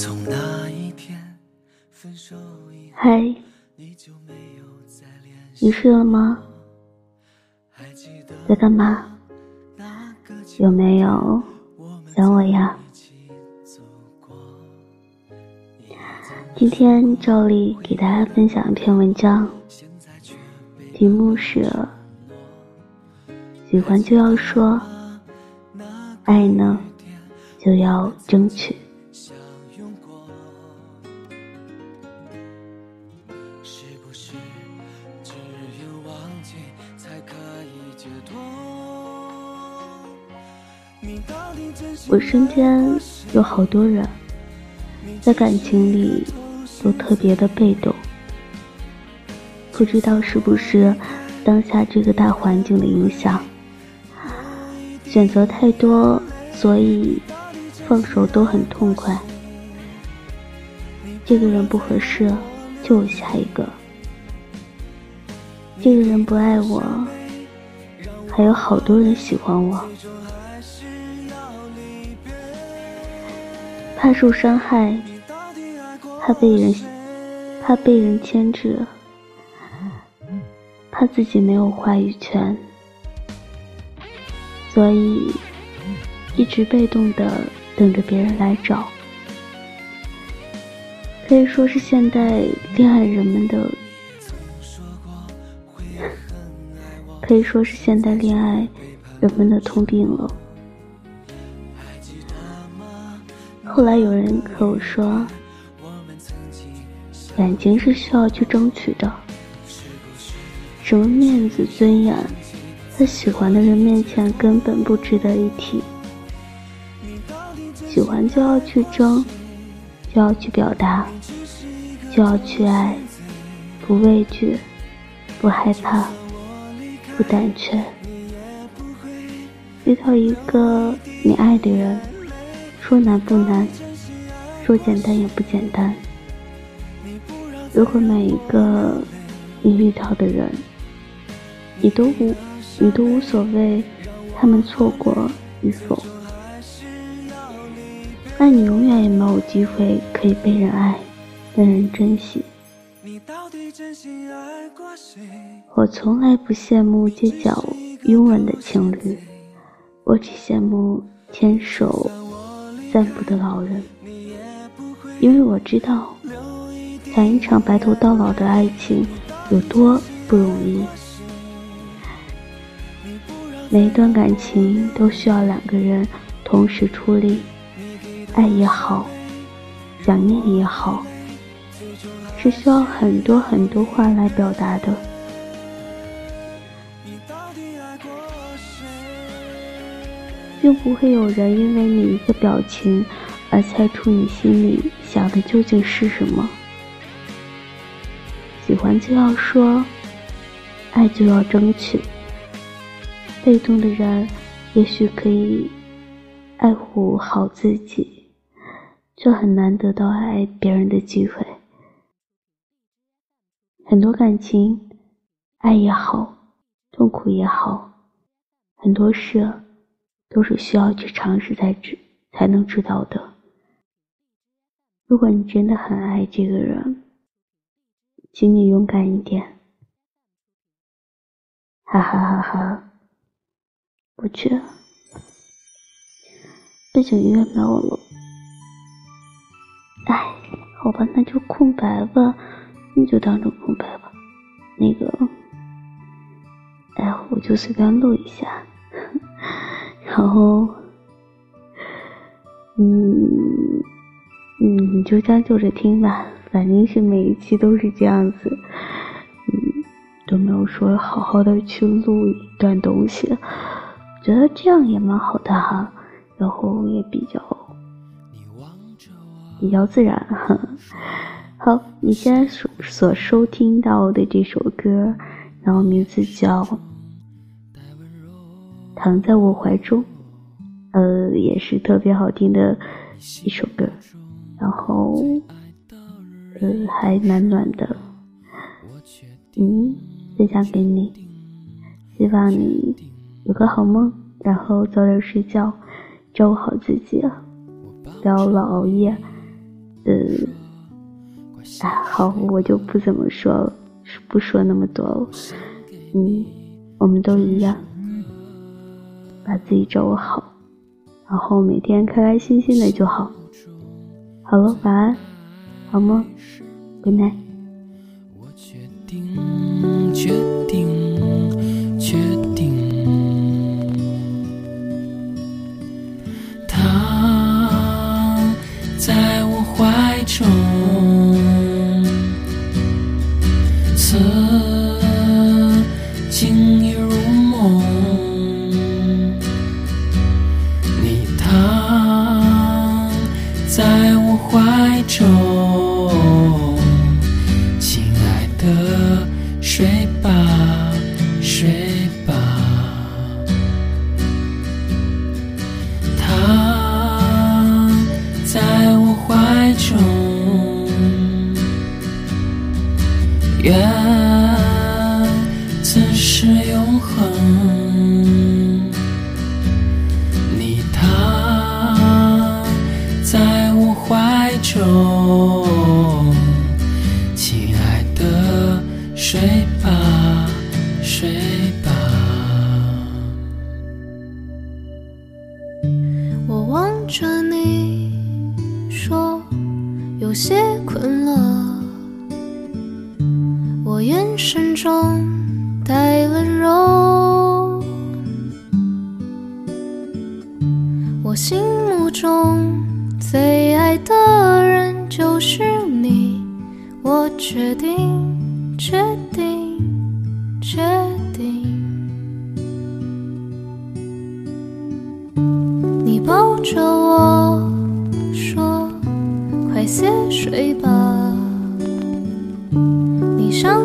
从那一天分手以后，你就没有再连。你睡了吗？还记得在干嘛？有没有想我呀？今天照例给大家分享一篇文章，题目是喜欢就要说，爱呢就要争取。我身边有好多人，在感情里都特别的被动，不知道是不是当下这个大环境的影响，选择太多，所以放手都很痛快。这个人不合适，就有下一个；这个人不爱我，还有好多人喜欢我。怕受伤害，怕被人怕被人牵制，怕自己没有话语权，所以一直被动的等着别人来找。可以说是现代恋爱人们的，可以说是现代恋爱人们的通病了。后来有人和我说，感情是需要去争取的，什么面子尊严，在喜欢的人面前根本不值得一提。喜欢就要去争，就要去表达，就要去爱，不畏惧，不害怕，不胆怯。遇到一个你爱的人。说难不难，说简单也不简单。如果每一个你遇到的人，你都无你都无所谓他们错过与否，那你永远也没有机会可以被人爱，被人珍惜。我从来不羡慕街角拥吻的情侣，我只羡慕牵手。散步的老人，因为我知道，谈一场白头到老的爱情有多不容易。每一段感情都需要两个人同时出力，爱也好，想念也好，是需要很多很多话来表达的。并不会有人因为你一个表情而猜出你心里想的究竟是什么。喜欢就要说，爱就要争取。被动的人也许可以爱护好自己，却很难得到爱别人的机会。很多感情，爱也好，痛苦也好，很多事。都是需要去尝试才知才能知道的。如果你真的很爱这个人，请你勇敢一点。哈哈哈哈！不去了，背景音乐没有了。哎，好吧，那就空白吧，那就当成空白吧。那个，哎，我就随便录一下。然后，嗯，嗯，你就将就着听吧，反正是每一期都是这样子，嗯，都没有说好好的去录一段东西，觉得这样也蛮好的哈，然后也比较比较自然哈。好，你现在所所收听到的这首歌，然后名字叫。躺在我怀中，呃，也是特别好听的一首歌，然后，呃，还蛮暖的，嗯，分享给你，希望你有个好梦，然后早点睡觉，照顾好自己，不要老熬夜，呃，啊，好，我就不怎么说了，不说那么多了，嗯，我们都一样，把自己照顾好，然后每天开开心心的就好。好了，晚安，好梦，Good night。我确定，子是永恒。你躺在我怀中，亲爱的，睡吧，睡吧。我望着你，说有些困了。我眼神中。带温柔，我心目中最爱的人就是你，我决定，确定，确定，你抱着我说。快些睡吧，你上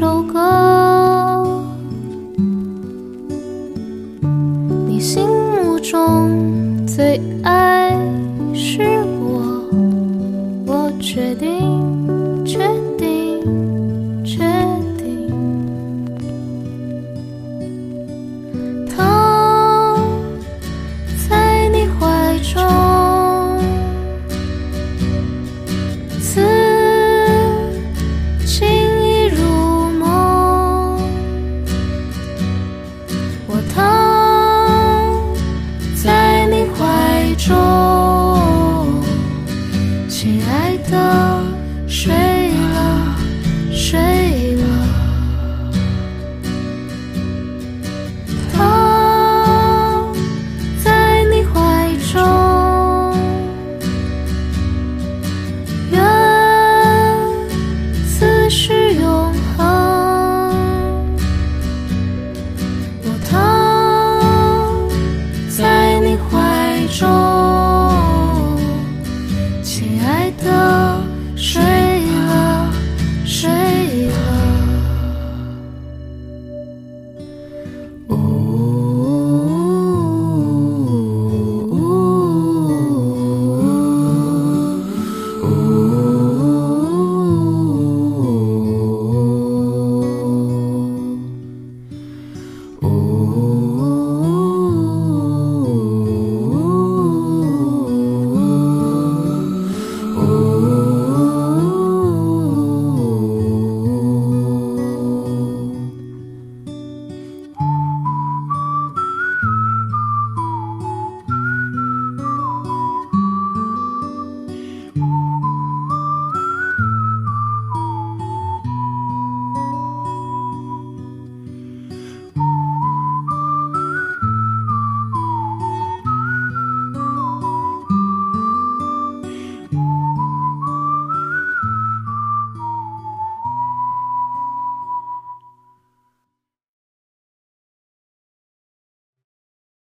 首歌你心目中最爱是我，我决定决定。